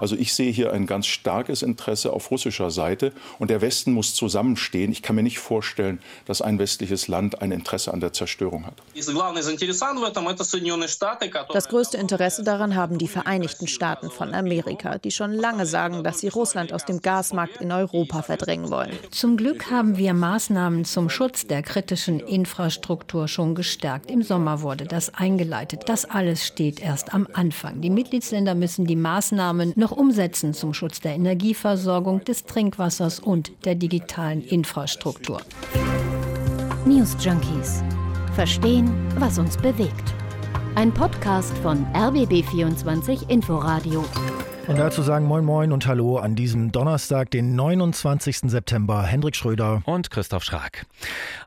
Also ich sehe hier ein ganz starkes Interesse auf russischer Seite und der Westen muss zusammenstehen. Ich kann mir nicht vorstellen, dass ein westliches Land ein Interesse an der Zerstörung hat. Das größte Interesse daran haben die Vereinigten Staaten von Amerika, die schon lange sagen, dass sie Russland aus dem Gasmarkt in Europa verdrängen wollen. Zum Glück haben wir Maßnahmen zum Schutz der kritischen Infrastruktur schon gestärkt. Im Sommer wurde das eingeleitet. Das alles steht erst am Anfang. Die Mitgliedsländer müssen die Maßnahmen noch umsetzen zum Schutz der Energieversorgung, des Trinkwassers und der digitalen Infrastruktur. News Junkies. Verstehen, was uns bewegt. Ein Podcast von RBB24 Inforadio. Und dazu sagen Moin Moin und Hallo an diesem Donnerstag, den 29. September. Hendrik Schröder und Christoph Schrag.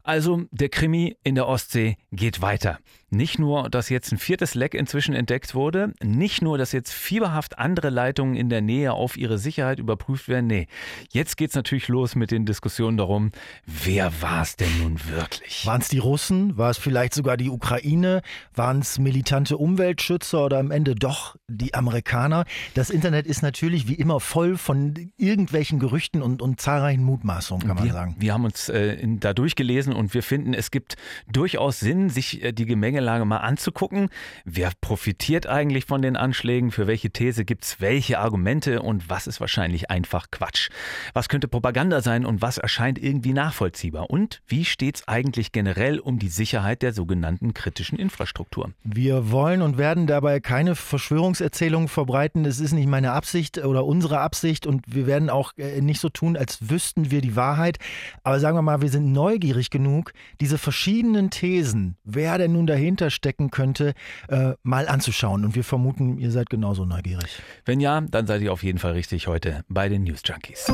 Also, der Krimi in der Ostsee geht weiter. Nicht nur, dass jetzt ein viertes Leck inzwischen entdeckt wurde, nicht nur, dass jetzt fieberhaft andere Leitungen in der Nähe auf ihre Sicherheit überprüft werden. Nee, jetzt geht's natürlich los mit den Diskussionen darum, wer war es denn nun wirklich? Waren es die Russen? War es vielleicht sogar die Ukraine? Waren es militante Umweltschützer oder am Ende doch die Amerikaner? Das Internet ist natürlich wie immer voll von irgendwelchen Gerüchten und, und zahlreichen Mutmaßungen, kann man wir, sagen. Wir haben uns äh, da durchgelesen und wir finden, es gibt durchaus Sinn, sich äh, die Gemenge Gemengelage mal anzugucken. Wer profitiert eigentlich von den Anschlägen? Für welche These gibt es welche Argumente? Und was ist wahrscheinlich einfach Quatsch? Was könnte Propaganda sein und was erscheint irgendwie nachvollziehbar? Und wie steht es eigentlich generell um die Sicherheit der sogenannten kritischen Infrastruktur? Wir wollen und werden dabei keine Verschwörungserzählungen verbreiten. Es ist nicht meine Absicht oder unsere Absicht und wir werden auch äh, nicht so tun, als wüssten wir die Wahrheit. Aber sagen wir mal, wir sind neugierig genug, diese verschiedenen Thesen, wer denn nun dahinter dahinter stecken könnte, äh, mal anzuschauen. Und wir vermuten, ihr seid genauso neugierig. Wenn ja, dann seid ihr auf jeden Fall richtig heute bei den News Junkies.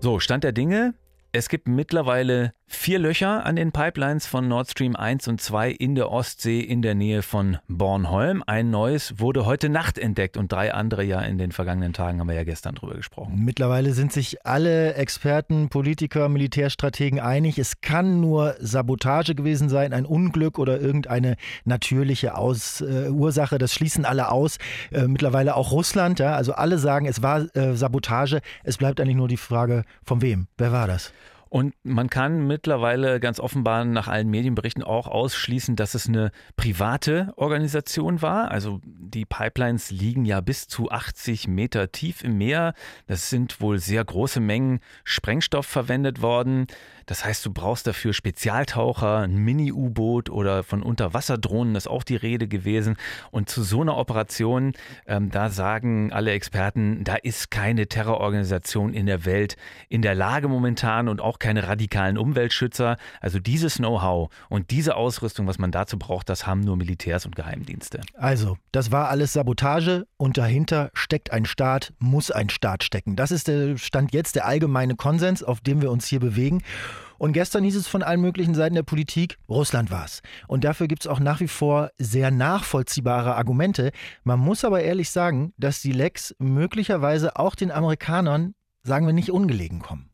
So, Stand der Dinge. Es gibt mittlerweile vier Löcher an den Pipelines von Nord Stream 1 und 2 in der Ostsee in der Nähe von Bornholm. Ein neues wurde heute Nacht entdeckt und drei andere ja in den vergangenen Tagen haben wir ja gestern drüber gesprochen. Mittlerweile sind sich alle Experten, Politiker, Militärstrategen einig, es kann nur Sabotage gewesen sein, ein Unglück oder irgendeine natürliche aus, äh, Ursache. Das schließen alle aus. Äh, mittlerweile auch Russland. Ja? Also alle sagen, es war äh, Sabotage. Es bleibt eigentlich nur die Frage, von wem? Wer war das? Und man kann mittlerweile ganz offenbar nach allen Medienberichten auch ausschließen, dass es eine private Organisation war. Also die Pipelines liegen ja bis zu 80 Meter tief im Meer. Das sind wohl sehr große Mengen Sprengstoff verwendet worden. Das heißt, du brauchst dafür Spezialtaucher, ein Mini-U-Boot oder von Unterwasserdrohnen ist auch die Rede gewesen. Und zu so einer Operation, ähm, da sagen alle Experten, da ist keine Terrororganisation in der Welt in der Lage momentan und auch keine radikalen Umweltschützer. Also dieses Know-how und diese Ausrüstung, was man dazu braucht, das haben nur Militärs und Geheimdienste. Also, das war alles Sabotage und dahinter steckt ein Staat, muss ein Staat stecken. Das ist der Stand jetzt, der allgemeine Konsens, auf dem wir uns hier bewegen. Und gestern hieß es von allen möglichen Seiten der Politik, Russland war's. Und dafür gibt es auch nach wie vor sehr nachvollziehbare Argumente. Man muss aber ehrlich sagen, dass die Lecks möglicherweise auch den Amerikanern, sagen wir nicht, ungelegen kommen.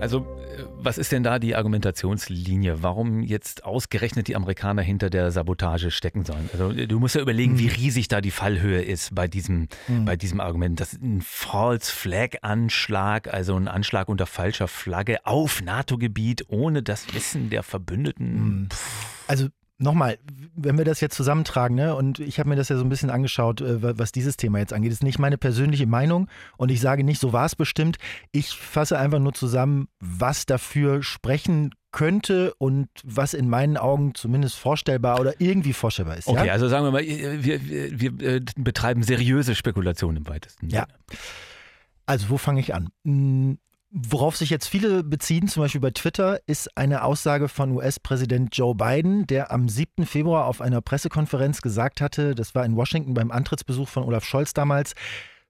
Also was ist denn da die Argumentationslinie? Warum jetzt ausgerechnet die Amerikaner hinter der Sabotage stecken sollen? Also du musst ja überlegen, wie hm. riesig da die Fallhöhe ist bei diesem, mhm. bei diesem Argument. Das ist ein False Flag Anschlag, also ein Anschlag unter falscher Flagge auf NATO-Gebiet ohne das Wissen der Verbündeten. Mhm. Also Nochmal, wenn wir das jetzt zusammentragen, ne, und ich habe mir das ja so ein bisschen angeschaut, äh, was dieses Thema jetzt angeht, ist nicht meine persönliche Meinung und ich sage nicht, so war es bestimmt. Ich fasse einfach nur zusammen, was dafür sprechen könnte und was in meinen Augen zumindest vorstellbar oder irgendwie vorstellbar ist. Okay, ja? also sagen wir mal, wir, wir, wir äh, betreiben seriöse Spekulationen im weitesten Sinne. Ja. Also, wo fange ich an? Worauf sich jetzt viele beziehen, zum Beispiel bei Twitter, ist eine Aussage von US-Präsident Joe Biden, der am 7. Februar auf einer Pressekonferenz gesagt hatte, das war in Washington beim Antrittsbesuch von Olaf Scholz damals,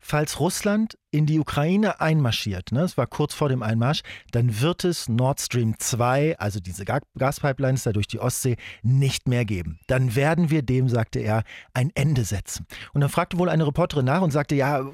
falls Russland in die Ukraine einmarschiert, ne, es war kurz vor dem Einmarsch, dann wird es Nord Stream 2, also diese Gaspipelines da durch die Ostsee, nicht mehr geben. Dann werden wir dem, sagte er, ein Ende setzen. Und dann fragte wohl eine Reporterin nach und sagte, ja,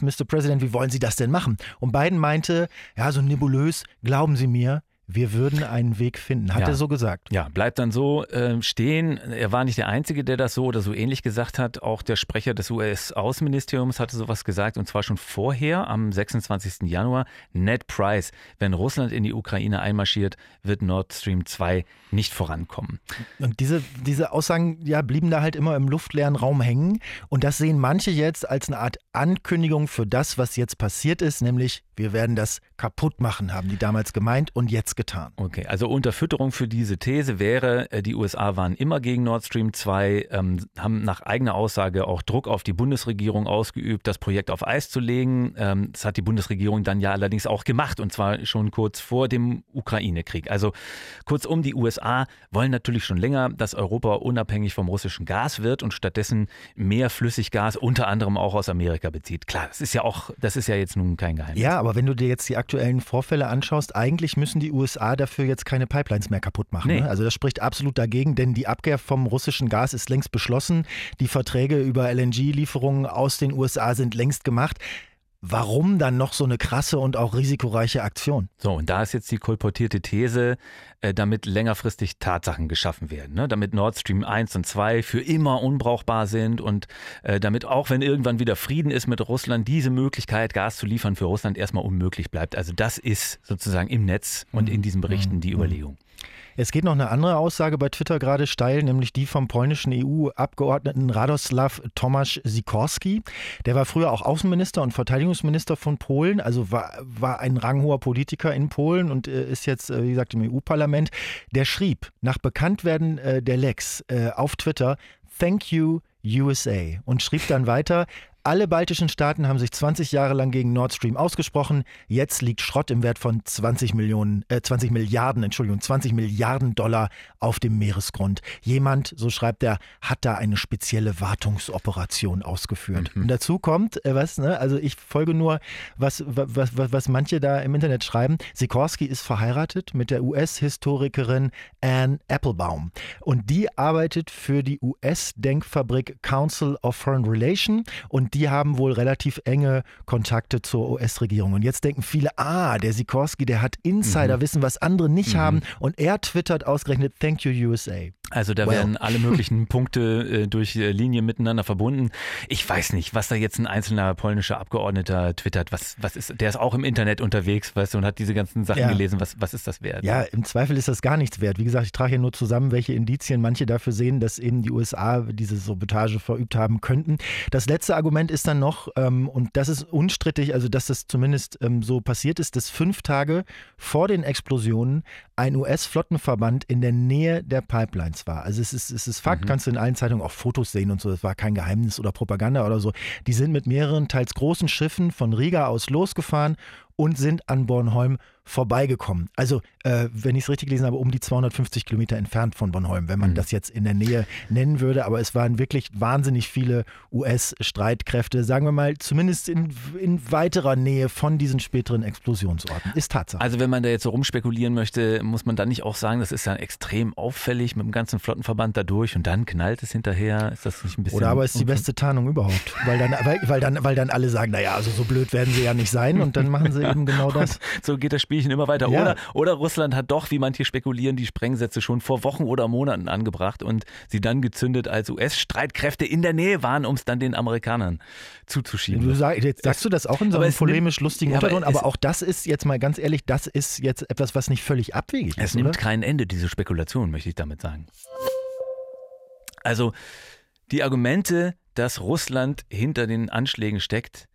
Mr. President, wie wollen Sie das denn machen? Und Biden meinte, ja, so nebulös, glauben Sie mir, wir würden einen Weg finden, hat ja. er so gesagt. Ja, bleibt dann so äh, stehen. Er war nicht der Einzige, der das so oder so ähnlich gesagt hat. Auch der Sprecher des US-Außenministeriums hatte sowas gesagt und zwar schon vorher, am 26. Januar. Ned Price, wenn Russland in die Ukraine einmarschiert, wird Nord Stream 2 nicht vorankommen. Und diese, diese Aussagen ja, blieben da halt immer im luftleeren Raum hängen. Und das sehen manche jetzt als eine Art Ankündigung für das, was jetzt passiert ist, nämlich wir werden das kaputt machen, haben die damals gemeint und jetzt getan. Okay, also Unterfütterung für diese These wäre, äh, die USA waren immer gegen Nord Stream 2, ähm, haben nach eigener Aussage auch Druck auf die Bundesregierung ausgeübt, das Projekt auf Eis zu legen. Ähm, das hat die Bundesregierung dann ja allerdings auch gemacht und zwar schon kurz vor dem Ukraine-Krieg. Also kurzum, die USA wollen natürlich schon länger, dass Europa unabhängig vom russischen Gas wird und stattdessen mehr Flüssiggas unter anderem auch aus Amerika bezieht. Klar, das ist ja auch, das ist ja jetzt nun kein Geheimnis. Ja, aber wenn du dir jetzt die aktuellen Vorfälle anschaust, eigentlich müssen die USA dafür jetzt keine Pipelines mehr kaputt machen. Nee. Ne? Also das spricht absolut dagegen, denn die Abkehr vom russischen Gas ist längst beschlossen. Die Verträge über LNG-Lieferungen aus den USA sind längst gemacht. Warum dann noch so eine krasse und auch risikoreiche Aktion? So, und da ist jetzt die kolportierte These, äh, damit längerfristig Tatsachen geschaffen werden, ne? damit Nord Stream 1 und 2 für immer unbrauchbar sind und äh, damit auch, wenn irgendwann wieder Frieden ist mit Russland, diese Möglichkeit, Gas zu liefern für Russland erstmal unmöglich bleibt. Also das ist sozusagen im Netz und in diesen Berichten die Überlegung. Es geht noch eine andere Aussage bei Twitter gerade steil, nämlich die vom polnischen EU-Abgeordneten Radoslav Tomasz Sikorski. Der war früher auch Außenminister und Verteidigungsminister von Polen, also war, war ein ranghoher Politiker in Polen und äh, ist jetzt, äh, wie gesagt, im EU-Parlament. Der schrieb nach Bekanntwerden äh, der Lex auf Twitter, Thank you, USA und schrieb dann weiter, alle baltischen Staaten haben sich 20 Jahre lang gegen Nord Stream ausgesprochen. Jetzt liegt Schrott im Wert von 20 Millionen, äh, 20 Milliarden, Entschuldigung, 20 Milliarden Dollar auf dem Meeresgrund. Jemand, so schreibt er, hat da eine spezielle Wartungsoperation ausgeführt. Mhm. Und dazu kommt, äh, was, ne, also ich folge nur, was, was, was, was manche da im Internet schreiben. Sikorski ist verheiratet mit der US-Historikerin Anne Applebaum. Und die arbeitet für die US-Denkfabrik Council of Foreign Relations und die haben wohl relativ enge Kontakte zur US-Regierung. Und jetzt denken viele, ah, der Sikorski, der hat Insiderwissen, was andere nicht haben. Und er twittert ausgerechnet, thank you USA. Also da Well. werden alle möglichen Punkte äh, durch äh, Linien miteinander verbunden. Ich weiß nicht, was da jetzt ein einzelner polnischer Abgeordneter twittert. Was, was ist, der ist auch im Internet unterwegs, weißt du, und hat diese ganzen Sachen Ja. gelesen. Was, was ist das wert? Ja, im Zweifel ist das gar nichts wert. Wie gesagt, ich trage hier nur zusammen, welche Indizien manche dafür sehen, dass eben die USA diese Sabotage verübt haben könnten. Das letzte Argument ist dann noch, ähm, und das ist unstrittig, also dass das zumindest ähm, so passiert ist, dass fünf Tage vor den Explosionen ein US-Flottenverband in der Nähe der Pipelines war. Also es ist, es ist Fakt, kannst du in allen Zeitungen auch Fotos sehen und so, das war kein Geheimnis oder Propaganda oder so. Die sind mit mehreren, teils großen Schiffen von Riga aus losgefahren und sind an Bornholm vorbeigekommen. Also, äh, wenn ich es richtig gelesen habe, um die 250 Kilometer entfernt von Bornholm, wenn man das jetzt in der Nähe nennen würde. Aber es waren wirklich wahnsinnig viele US-Streitkräfte, sagen wir mal, zumindest in, in weiterer Nähe von diesen späteren Explosionsorten. Ist Tatsache. Also wenn man da jetzt so rumspekulieren möchte, muss man dann nicht auch sagen, das ist ja extrem auffällig mit dem ganzen Flottenverband da durch und dann knallt es hinterher. Ist das nicht ein bisschen... Oder aber ist die beste Tarnung überhaupt. Weil dann, weil, weil, dann, weil dann alle sagen, naja, also so blöd werden sie ja nicht sein und dann machen sie eben genau das. So geht das Spielchen immer weiter. Ja. Oder, oder Russland hat doch, wie manche spekulieren, die Sprengsätze schon vor Wochen oder Monaten angebracht und sie dann gezündet, als US-Streitkräfte in der Nähe waren, um es dann den Amerikanern zuzuschieben. Du sag, jetzt sagst du das auch in so einem es polemisch lustigen aber Unterton, aber, es- auch das ist jetzt mal ganz ehrlich, das ist jetzt etwas, was nicht völlig abwegig Es ist, oder? nimmt kein Ende, diese Spekulation, möchte ich damit sagen. Also die Argumente, dass Russland hinter den Anschlägen steckt,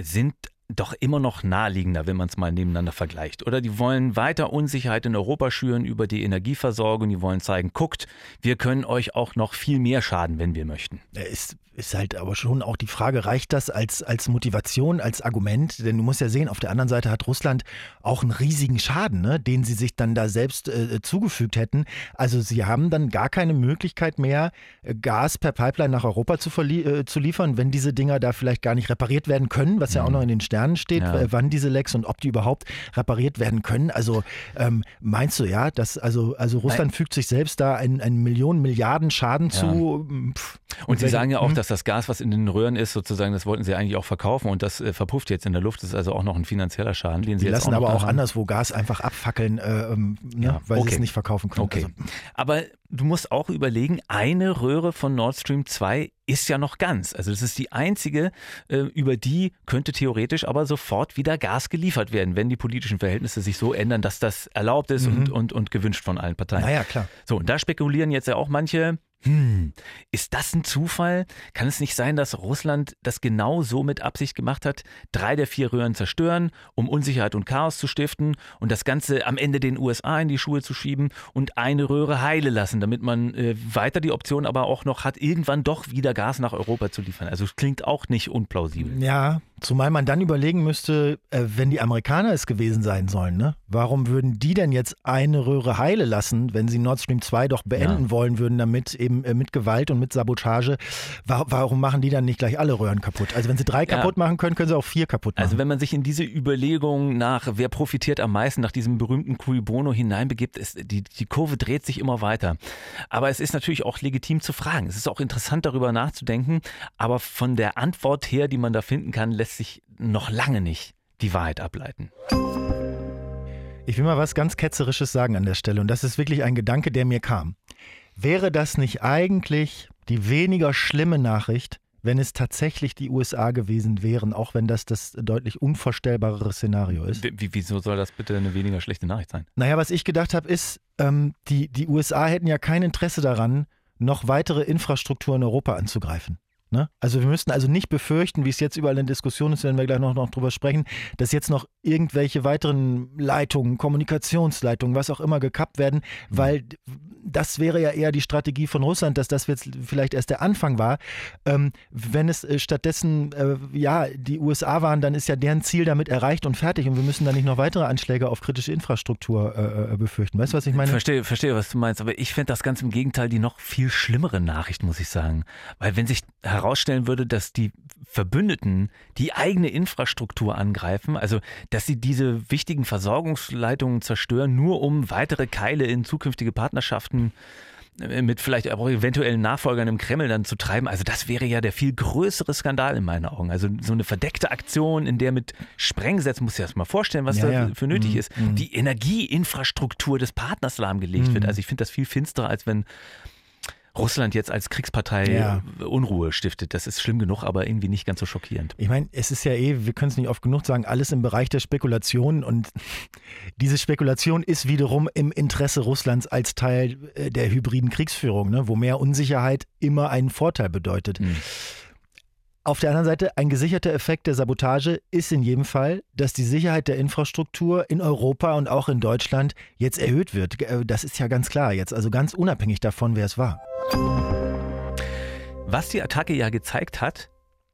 sind doch immer noch naheliegender, wenn man es mal nebeneinander vergleicht. Oder die wollen weiter Unsicherheit in Europa schüren über die Energieversorgung. Die wollen zeigen, guckt, wir können euch auch noch viel mehr schaden, wenn wir möchten. Ist, ist halt aber schon auch die Frage, reicht das als, als Motivation, als Argument? Denn du musst ja sehen, auf der anderen Seite hat Russland auch einen riesigen Schaden, ne, den sie sich dann da selbst äh, zugefügt hätten. Also sie haben dann gar keine Möglichkeit mehr, äh, Gas per Pipeline nach Europa zu, äh, zu liefern, wenn diese Dinger da vielleicht gar nicht repariert werden können, was ja auch noch in den Sternen steht, Ja. äh, wann diese Lecks und ob die überhaupt repariert werden können. Also ähm, meinst du ja, dass also, also Russland fügt sich selbst da einen, einen Millionen, Milliarden Schaden zu? Pff, Und sie sagen ja auch, hm? dass dass das Gas, was in den Röhren ist, sozusagen, das wollten sie eigentlich auch verkaufen und das äh, verpufft jetzt in der Luft. Das ist also auch noch ein finanzieller Schaden, den sie Die lassen auch aber auch anderswo Gas einfach abfackeln, äh, ähm, ne, Ja, weil sie okay. es nicht verkaufen können. Okay. Also, Aber du musst auch überlegen, eine Röhre von Nord Stream 2 ist ja noch ganz. Also das ist die einzige, äh, über die könnte theoretisch aber sofort wieder Gas geliefert werden, wenn die politischen Verhältnisse sich so ändern, dass das erlaubt ist und, und, und gewünscht von allen Parteien. naja, klar. So, und da spekulieren jetzt ja auch manche, hm, ist das ein Zufall? Kann es nicht sein, dass Russland das genau so mit Absicht gemacht hat, drei der vier Röhren zerstören, um Unsicherheit und Chaos zu stiften und das Ganze am Ende den USA in die Schuhe zu schieben und eine Röhre heile lassen, damit man äh, weiter die Option aber auch noch hat, irgendwann doch wieder Gas nach Europa zu liefern? Also klingt auch nicht unplausibel. Ja, zumal man dann überlegen müsste, äh, wenn die Amerikaner es gewesen sein sollen, ne? warum würden die denn jetzt eine Röhre heile lassen, wenn sie Nord Stream 2 doch beenden Ja. wollen würden, damit eben äh, mit Gewalt und mit Sabotage? Wa warum machen die dann nicht gleich alle Röhren kaputt? Also wenn sie drei kaputt machen können, können sie auch vier kaputt machen. Also wenn man sich in diese Überlegung nach, wer profitiert am meisten, nach diesem berühmten Cui Bono hineinbegibt, ist, die, die Kurve dreht sich immer weiter. Aber es ist natürlich auch legitim zu fragen. Es ist auch interessant darüber nachzudenken, aber von der Antwort her, die man da finden kann, lässt sich noch lange nicht die Wahrheit ableiten. Ich will mal was ganz Ketzerisches sagen an der Stelle und das ist wirklich ein Gedanke, der mir kam. Wäre das nicht eigentlich die weniger schlimme Nachricht, wenn es tatsächlich die USA gewesen wären, auch wenn das das deutlich unvorstellbarere Szenario ist? Wie, wieso soll das bitte eine weniger schlechte Nachricht sein? Naja, was ich gedacht habe, ist, ähm, die, die USA hätten ja kein Interesse daran, noch weitere Infrastruktur in Europa anzugreifen. Ne? Also wir müssten also nicht befürchten, wie es jetzt überall in Diskussionen ist, werden wir gleich noch, noch drüber sprechen, dass jetzt noch irgendwelche weiteren Leitungen, Kommunikationsleitungen, was auch immer gekappt werden, weil das wäre ja eher die Strategie von Russland, dass das jetzt vielleicht erst der Anfang war. Ähm, wenn es äh, stattdessen, äh, ja, die USA waren, dann ist ja deren Ziel damit erreicht und fertig und wir müssen dann nicht noch weitere Anschläge auf kritische Infrastruktur äh, äh, befürchten. Weißt du, was ich meine? Verstehe, verstehe, was du meinst, aber ich fände das ganz im Gegenteil die noch viel schlimmere Nachricht, muss ich sagen. Weil wenn sich herausstellen würde, dass die Verbündeten die eigene Infrastruktur angreifen, also dass sie diese wichtigen Versorgungsleitungen zerstören, nur um weitere Keile in zukünftige Partnerschaften äh, mit vielleicht auch eventuellen Nachfolgern im Kreml dann zu treiben. Also das wäre ja der viel größere Skandal in meinen Augen. Also so eine verdeckte Aktion, in der mit Sprengsätzen, du dir das mal vorstellen, was Ja, da ja. für nötig Mhm. ist, die Energieinfrastruktur des Partners lahmgelegt Mhm. wird. Also ich finde das viel finsterer, als wenn Russland jetzt als Kriegspartei Ja. Unruhe stiftet. Das ist schlimm genug, aber irgendwie nicht ganz so schockierend. Ich meine, es ist ja eh, wir können es nicht oft genug sagen, alles im Bereich der Spekulation und diese Spekulation ist wiederum im Interesse Russlands als Teil äh, der hybriden Kriegsführung, ne, wo mehr Unsicherheit immer einen Vorteil bedeutet. Mhm. Auf der anderen Seite, ein gesicherter Effekt der Sabotage ist in jedem Fall, dass die Sicherheit der Infrastruktur in Europa und auch in Deutschland jetzt erhöht wird. Äh, Das ist ja ganz klar jetzt, also ganz unabhängig davon, wer es war. Was die Attacke ja gezeigt hat,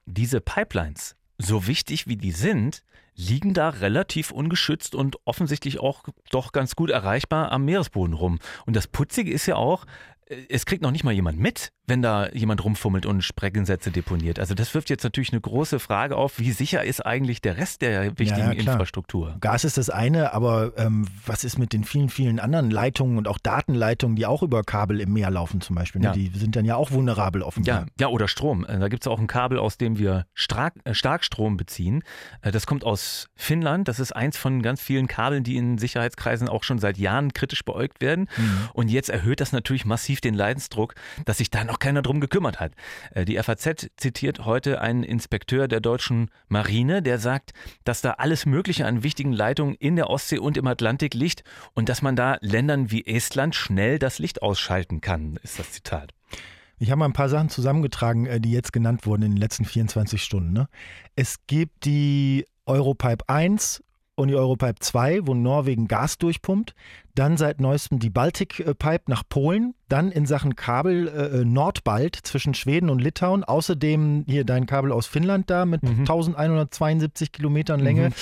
diese Pipelines, so wichtig wie die sind, liegen da relativ ungeschützt und offensichtlich auch doch ganz gut erreichbar am Meeresboden rum. Und das Putzige ist ja auch, äh, es kriegt noch nicht mal jemand mit, wenn da jemand rumfummelt und Sprengsätze deponiert. Also das wirft jetzt natürlich eine große Frage auf, wie sicher ist eigentlich der Rest der wichtigen Ja. Infrastruktur? Gas ist das eine, aber ähm, was ist mit den vielen, vielen anderen Leitungen und auch Datenleitungen, die auch über Kabel im Meer laufen zum Beispiel? Ne? Ja. Die sind dann ja auch vulnerabel offenbar. Ja, ja, oder Strom. Äh, Da gibt es auch ein Kabel, aus dem wir Stark, äh, Starkstrom beziehen. Äh, Das kommt aus Finnland. Das ist eins von ganz vielen Kabeln, die in Sicherheitskreisen auch schon seit Jahren kritisch beäugt werden. Und jetzt erhöht das natürlich massiv den Leidensdruck, dass sich da noch keiner drum gekümmert hat. Äh, Die FAZ zitiert heute einen Inspekteur der deutschen Marine, der sagt, dass da alles Mögliche an wichtigen Leitungen in der Ostsee und im Atlantik liegt und dass man da Ländern wie Estland schnell das Licht ausschalten kann, ist das Zitat. Ich habe mal ein paar Sachen zusammengetragen, äh, die jetzt genannt wurden in den letzten 24 Stunden. Ne? Es gibt die Europipe 1 und die Europipe 2, wo Norwegen Gas durchpumpt. Dann seit neuestem die Baltic äh, Pipe nach Polen. Dann in Sachen Kabel äh, Nordbalt zwischen Schweden und Litauen. Außerdem hier dein Kabel aus Finnland da mit 1172 Kilometern Länge.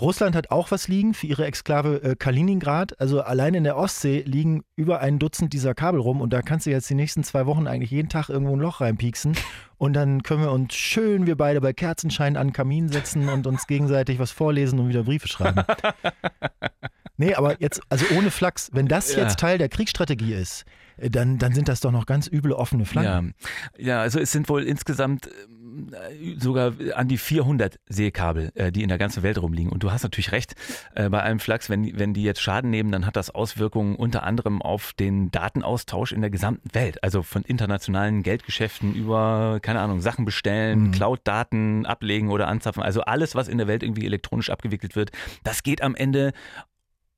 Russland hat auch was liegen für ihre Exklave äh, Kaliningrad. Also allein in der Ostsee liegen über ein Dutzend dieser Kabel rum. Und da kannst du jetzt die nächsten zwei Wochen eigentlich jeden Tag irgendwo ein Loch reinpieksen. Und dann können wir uns schön, wir beide bei Kerzenschein an den Kamin setzen und uns gegenseitig was vorlesen und wieder Briefe schreiben. Nee, aber jetzt, also ohne Flachs, wenn das Ja. jetzt Teil der Kriegsstrategie ist, äh, dann, dann sind das doch noch ganz üble offene Flanken. Ja. ja, also es sind wohl insgesamt ähm, sogar an die 400 Seekabel, äh, die in der ganzen Welt rumliegen. Und du hast natürlich recht, äh, bei einem Flachs, wenn, wenn die jetzt Schaden nehmen, dann hat das Auswirkungen unter anderem auf den Datenaustausch in der gesamten Welt. Also von internationalen Geldgeschäften über, keine Ahnung, Sachen bestellen, Cloud-Daten ablegen oder anzapfen. Also alles, was in der Welt irgendwie elektronisch abgewickelt wird, das geht am Ende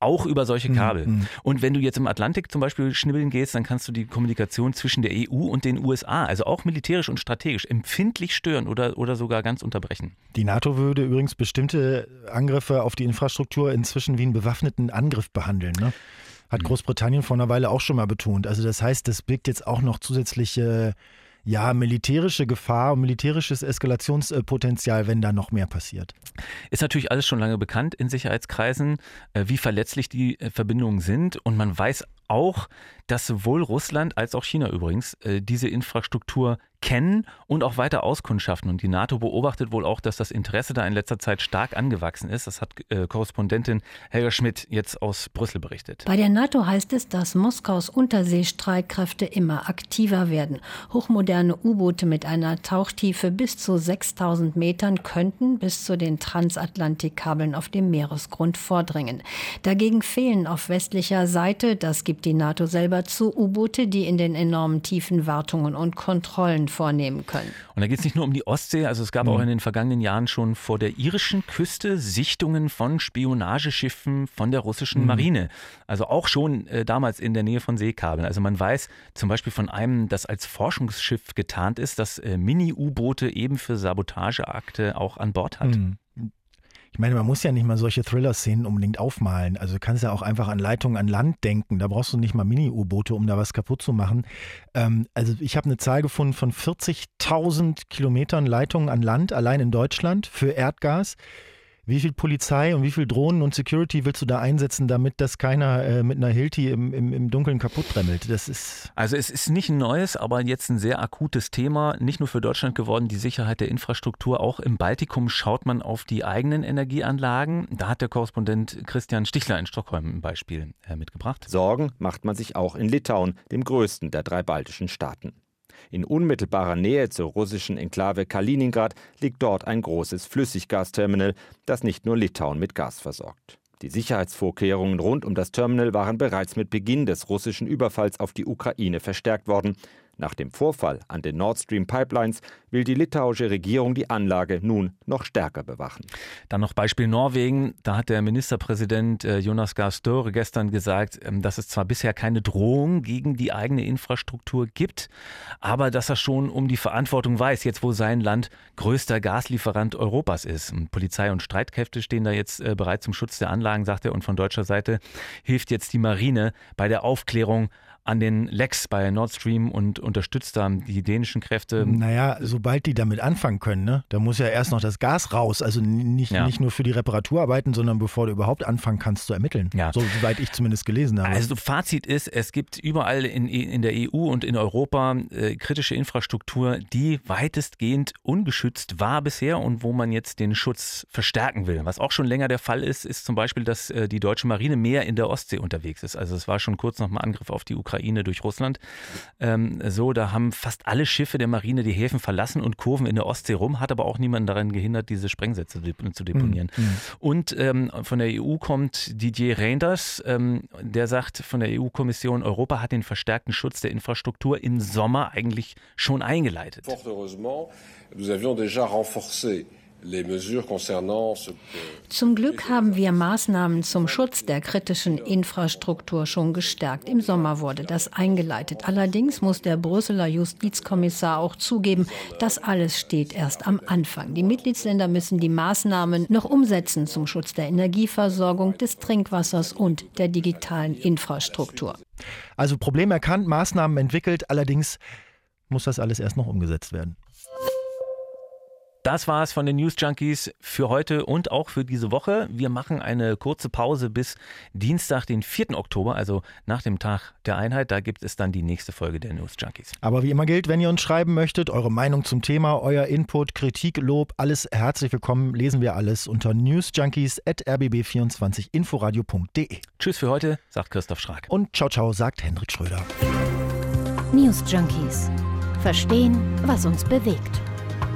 auch über solche Kabel. Mhm. Und wenn du jetzt im Atlantik zum Beispiel schnibbeln gehst, dann kannst du die Kommunikation zwischen der EU und den USA, also auch militärisch und strategisch, empfindlich stören oder, oder sogar ganz unterbrechen. Die NATO würde übrigens bestimmte Angriffe auf die Infrastruktur inzwischen wie einen bewaffneten Angriff behandeln. Ne? Hat Großbritannien vor einer Weile auch schon mal betont. Also das heißt, das birgt jetzt auch noch zusätzliche ja, militärische Gefahr und militärisches Eskalationspotenzial, wenn da noch mehr passiert. Ist natürlich alles schon lange bekannt in Sicherheitskreisen, äh, wie verletzlich die äh, Verbindungen sind. Und man weiß auch, dass sowohl Russland als auch China übrigens äh, diese Infrastruktur kennen und auch weiter auskundschaften. Und die NATO beobachtet wohl auch, dass das Interesse da in letzter Zeit stark angewachsen ist. Das hat äh, Korrespondentin Helga Schmidt jetzt aus Brüssel berichtet. Bei der NATO heißt es, dass Moskaus Unterseestreitkräfte immer aktiver werden. Hochmoderne U-Boote mit einer Tauchtiefe bis zu 6000 Metern könnten bis zu den Transatlantikkabeln auf dem Meeresgrund vordringen. Dagegen fehlen auf westlicher Seite, das gibt die NATO selber zu, U-Boote, die in den enormen Tiefen Wartungen und Kontrollen vornehmen können. Und da geht es nicht nur um die Ostsee, also es gab auch in den vergangenen Jahren schon vor der irischen Küste Sichtungen von Spionageschiffen von der russischen Marine. Also auch schon äh, damals in der Nähe von Seekabeln. Also man weiß zum Beispiel von einem, das als Forschungsschiff getarnt ist, das äh, Mini-U-Boote eben für Sabotageakte auch an Bord hat. Ich meine, man muss ja nicht mal solche Thriller-Szenen unbedingt aufmalen. Also du kannst ja auch einfach an Leitungen an Land denken. Da brauchst du nicht mal Mini-U-Boote, um da was kaputt zu machen. Ähm, also ich habe eine Zahl gefunden von 40.000 Kilometern Leitungen an Land, allein in Deutschland, für Erdgas. Wie viel Polizei und wie viel Drohnen und Security willst du da einsetzen, damit das keiner äh, mit einer Hilti im, im, im Dunkeln kaputt bremmelt? Das ist Also es ist nicht ein neues, aber jetzt ein sehr akutes Thema, nicht nur für Deutschland geworden, die Sicherheit der Infrastruktur. Auch im Baltikum schaut man auf die eigenen Energieanlagen. Da hat der Korrespondent Christian Stichler in Stockholm ein Beispiel äh, mitgebracht. Sorgen macht man sich auch in Litauen, dem größten der drei baltischen Staaten. In unmittelbarer Nähe zur russischen Enklave Kaliningrad liegt dort ein großes Flüssiggasterminal, das nicht nur Litauen mit Gas versorgt. Die Sicherheitsvorkehrungen rund um das Terminal waren bereits mit Beginn des russischen Überfalls auf die Ukraine verstärkt worden. Nach dem Vorfall an den Nord Stream Pipelines will die litauische Regierung die Anlage nun noch stärker bewachen. Dann noch Beispiel Norwegen. Da hat der Ministerpräsident äh, Jonas Gahr gestern gesagt, ähm, dass es zwar bisher keine Drohung gegen die eigene Infrastruktur gibt, aber dass er schon um die Verantwortung weiß, jetzt wo sein Land größter Gaslieferant Europas ist. Polizei und Streitkräfte stehen da jetzt äh, bereit zum Schutz der Anlagen, sagt er. Und von deutscher Seite hilft jetzt die Marine bei der Aufklärung an den Lecks bei Nord Stream und unterstützt da die dänischen Kräfte. Naja, sobald die damit anfangen können, ne, da muss ja erst noch das Gas raus. Also nicht, Ja. nicht nur für die Reparaturarbeiten, sondern bevor du überhaupt anfangen kannst zu ermitteln. Ja. So weit ich zumindest gelesen habe. Also Fazit ist, es gibt überall in, in der EU und in Europa äh, kritische Infrastruktur, die weitestgehend ungeschützt war bisher und wo man jetzt den Schutz verstärken will. Was auch schon länger der Fall ist, ist zum Beispiel, dass äh, die deutsche Marine mehr in der Ostsee unterwegs ist. Also es war schon kurz nach dem Angriff auf die Ukraine durch Russland ähm, so, da haben fast alle Schiffe der Marine die Häfen verlassen und Kurven in der Ostsee rum, hat aber auch niemanden daran gehindert, diese Sprengsätze zu deponieren. Und ähm, von der EU kommt Didier Reinders, ähm, der sagt von der EU-Kommission, Europa hat den verstärkten Schutz der Infrastruktur im Sommer eigentlich schon eingeleitet. Fort heureusement, nous avions déjà renforcé Zum Glück haben wir Maßnahmen zum Schutz der kritischen Infrastruktur schon gestärkt. Im Sommer wurde das eingeleitet. Allerdings muss der Brüsseler Justizkommissar auch zugeben, das alles steht erst am Anfang. Die Mitgliedsländer müssen die Maßnahmen noch umsetzen zum Schutz der Energieversorgung, des Trinkwassers und der digitalen Infrastruktur. Also Problem erkannt, Maßnahmen entwickelt, allerdings muss das alles erst noch umgesetzt werden. Das war es von den News Junkies für heute und auch für diese Woche. Wir machen eine kurze Pause bis Dienstag, den 4. Oktober, also nach dem Tag der Einheit. Da gibt es dann die nächste Folge der News Junkies. Aber wie immer gilt, wenn ihr uns schreiben möchtet, eure Meinung zum Thema, euer Input, Kritik, Lob, alles herzlich willkommen. Lesen wir alles unter newsjunkies.rbb24inforadio.de. Tschüss für heute, sagt Christoph Schrag. Und ciao, ciao, sagt Hendrik Schröder. News Junkies. Verstehen, was uns bewegt.